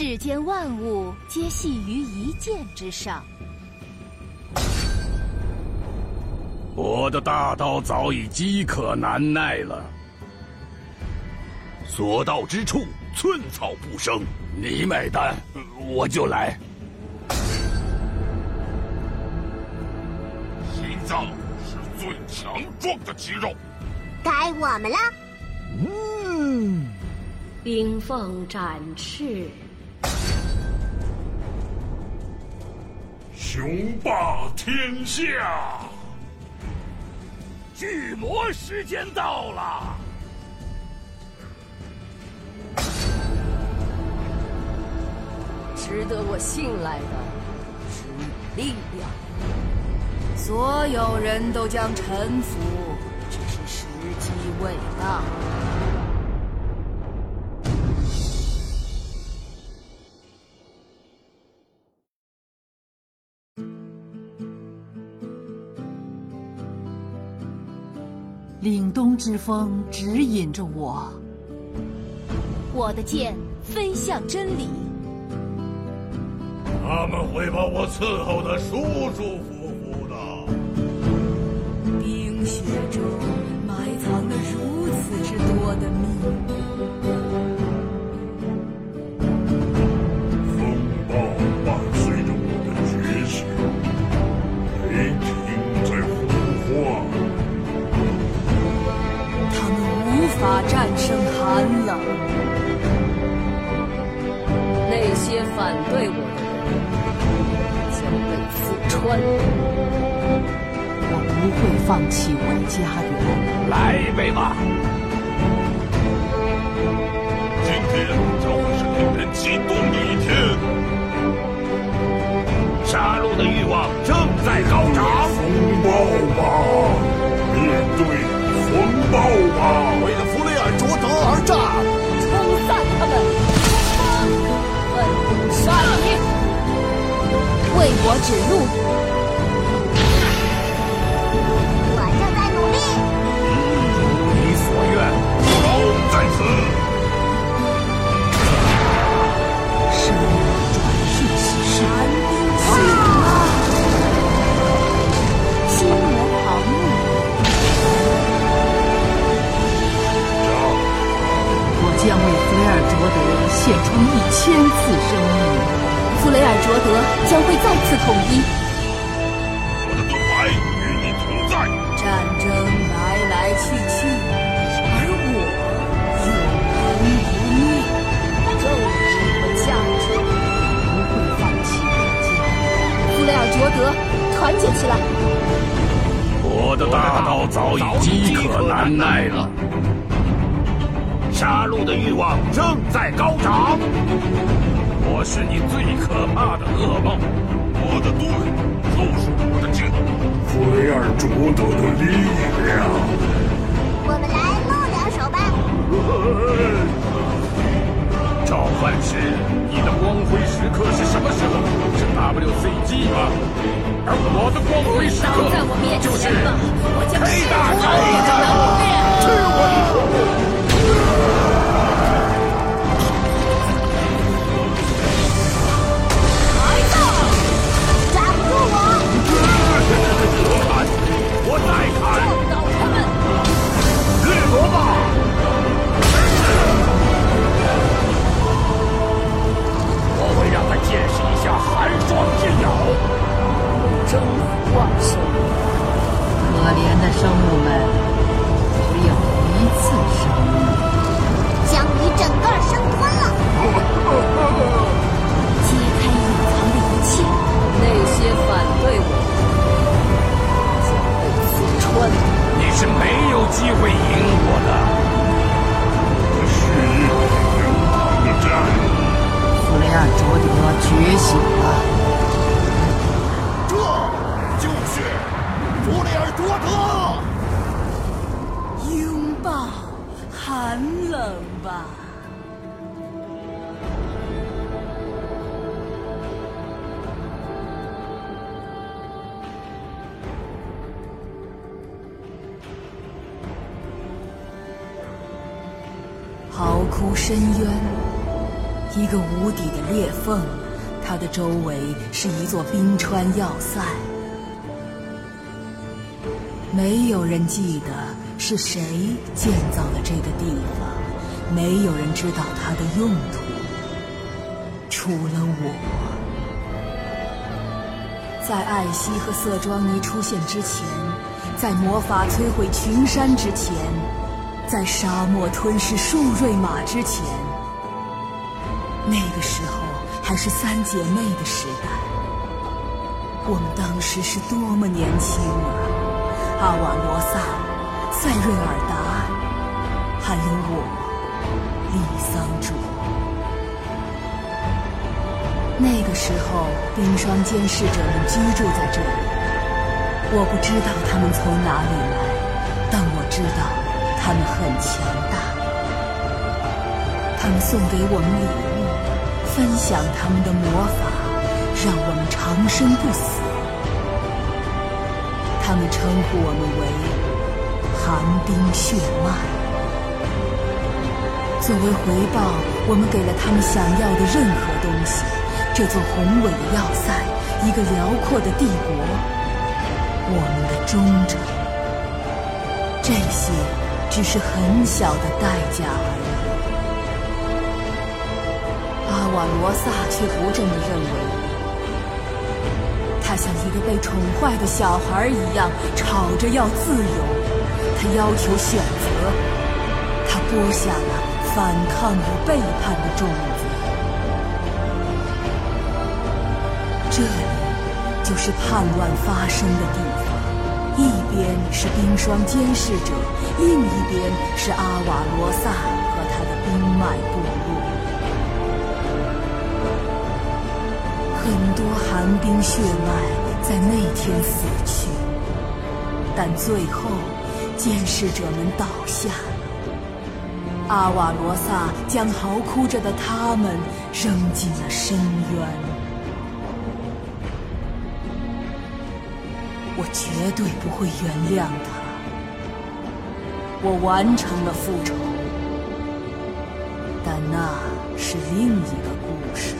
世间万物皆系于一剑之上。我的大刀早已饥渴难耐了。所到之处，寸草不生。你买单，我就来。心脏是最强壮的肌肉。该我们了。嗯，冰凤展翅，雄霸天下。巨魔时间到了，值得我信赖的是你力量。所有人都将臣服，只是时机未到。凛冬之风指引着我，我的剑飞向真理。他们会把我伺候的舒舒服法战胜寒冷。那些反对我的人将被刺穿。我不会放弃我的家园。来一杯吧。今天将会是令人激动的一天。杀戮的欲望正在高涨。风暴吧，为我指路。我正在努力。如你所愿，刀在此。生命转瞬即逝，寒冰起心魔狂怒。我将为菲尔卓德献出一千次生命。弗雷尔卓德将会再次统一。我的盾牌与你同在。战争来来去。去，而我永恒不灭。正义和价值，不会放弃。弗雷尔卓德，团结起来！我的大刀早已饥渴难耐了。杀戮的欲望正在高涨。我是你最可怕的噩梦。我的盾就是我的剑。弗雷尔卓德的力量。我们来露两手吧。召唤师，你的光辉时刻是什么时候？是 WCG 吗？而我的光辉时刻在我面就是我将黑是大德觉醒了。这就是弗雷尔卓德。拥抱寒冷吧。嚎哭深渊，一个无底的裂缝，它的周围是一座冰川要塞。没有人记得是谁建造了这个地方，没有人知道它的用途，除了我。在艾希和色庄尼出现之前，在魔法摧毁群山之前，在沙漠吞噬数瑞玛之前，那个时候还是三姐妹的时代。我们当时是多么年轻啊！阿瓦罗萨、塞瑞尔达，还有我，丽桑卓。那个时候，冰霜监视者们居住在这里。我不知道他们从哪里来，但我知道他们很强大。他们送给我们礼物，分享他们的魔法，让我们长生不死。他们称呼我们为寒冰血脉。作为回报，我们给了他们想要的任何东西：这座宏伟的要塞，一个辽阔的帝国，我们的忠诚。这些只是很小的代价而已。阿瓦罗萨却不这么认为。他像一个被宠坏的小孩一样吵着要自由，他要求选择，他播下了反抗与背叛的种子。这里就是叛乱发生的地方，一边是冰霜监视者，另一边是阿瓦罗萨和他的冰脉部落。很多寒冰血脉在那天死去，但最后监视者们倒下了。阿瓦罗萨将嚎哭着的他们扔进了深渊。我绝对不会原谅他。我完成了复仇，但那是另一个故事。